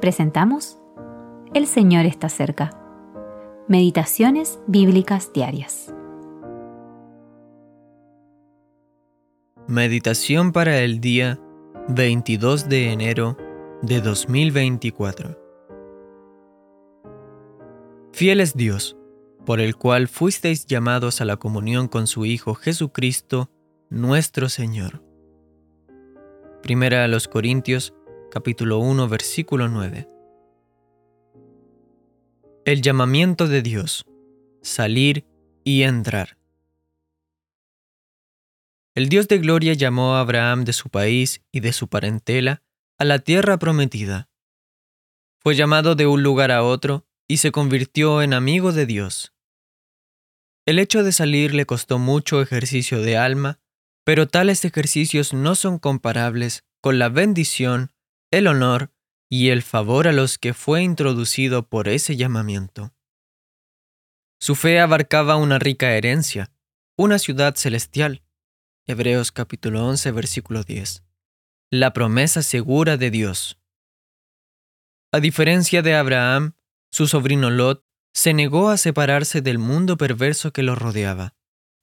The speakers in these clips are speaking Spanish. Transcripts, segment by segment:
presentamos El Señor está cerca. Meditaciones bíblicas diarias. Meditación para el día 22 de enero de 2024. Fiel es Dios, por el cual fuisteis llamados a la comunión con su Hijo Jesucristo, nuestro Señor. Primera a los Corintios, capítulo 1, versículo 9. El llamamiento de Dios, salir y entrar. El Dios de gloria llamó a Abraham de su país y de su parentela a la tierra prometida. Fue llamado de un lugar a otro y se convirtió en amigo de Dios. El hecho de salir le costó mucho ejercicio de alma, pero tales ejercicios no son comparables con la bendición, el honor y el favor a los que fue introducido por ese llamamiento. Su fe abarcaba una rica herencia, una ciudad celestial. Hebreos capítulo 11 versículo 10. La promesa segura de Dios. A diferencia de Abraham, su sobrino Lot se negó a separarse del mundo perverso que lo rodeaba,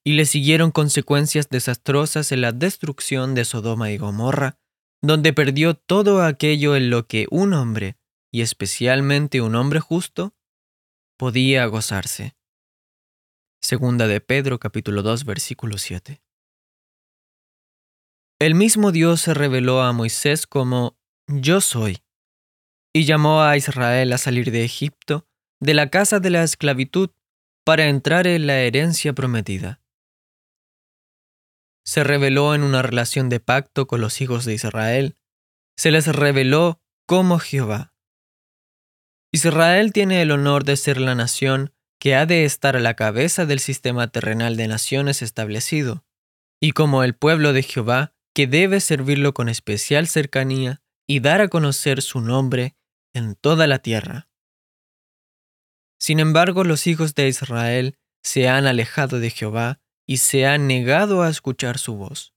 y le siguieron consecuencias desastrosas en la destrucción de Sodoma y Gomorra, donde perdió todo aquello en lo que un hombre, y especialmente un hombre justo, podía gozarse. Segunda de Pedro capítulo 2 versículo 7. El mismo Dios se reveló a Moisés como Yo soy, y llamó a Israel a salir de Egipto, de la casa de la esclavitud, para entrar en la herencia prometida. Se reveló en una relación de pacto con los hijos de Israel, se les reveló como Jehová. Israel tiene el honor de ser la nación que ha de estar a la cabeza del sistema terrenal de naciones establecido, y como el pueblo de Jehová que debe servirlo con especial cercanía y dar a conocer su nombre en toda la tierra. Sin embargo, los hijos de Israel se han alejado de Jehová y se han negado a escuchar su voz.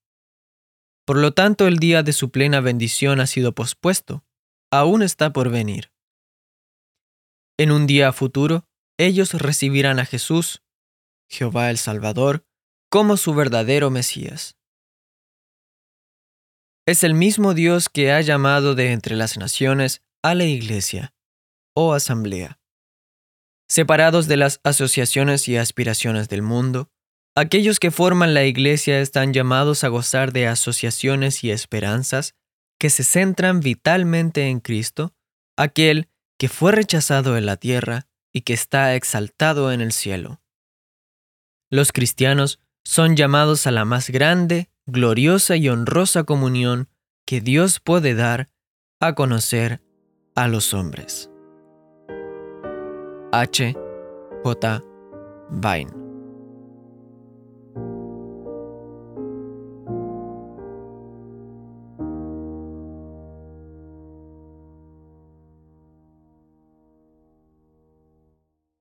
Por lo tanto, el día de su plena bendición ha sido pospuesto, aún está por venir. En un día futuro, ellos recibirán a Jesús, Jehová el Salvador, como su verdadero Mesías. Es el mismo Dios que ha llamado de entre las naciones a la iglesia o asamblea. Separados de las asociaciones y aspiraciones del mundo, aquellos que forman la iglesia están llamados a gozar de asociaciones y esperanzas que se centran vitalmente en Cristo, aquel que fue rechazado en la tierra y que está exaltado en el cielo. Los cristianos son llamados a la más grande, gloriosa y honrosa comunión que Dios puede dar a conocer a los hombres. H. J. Vine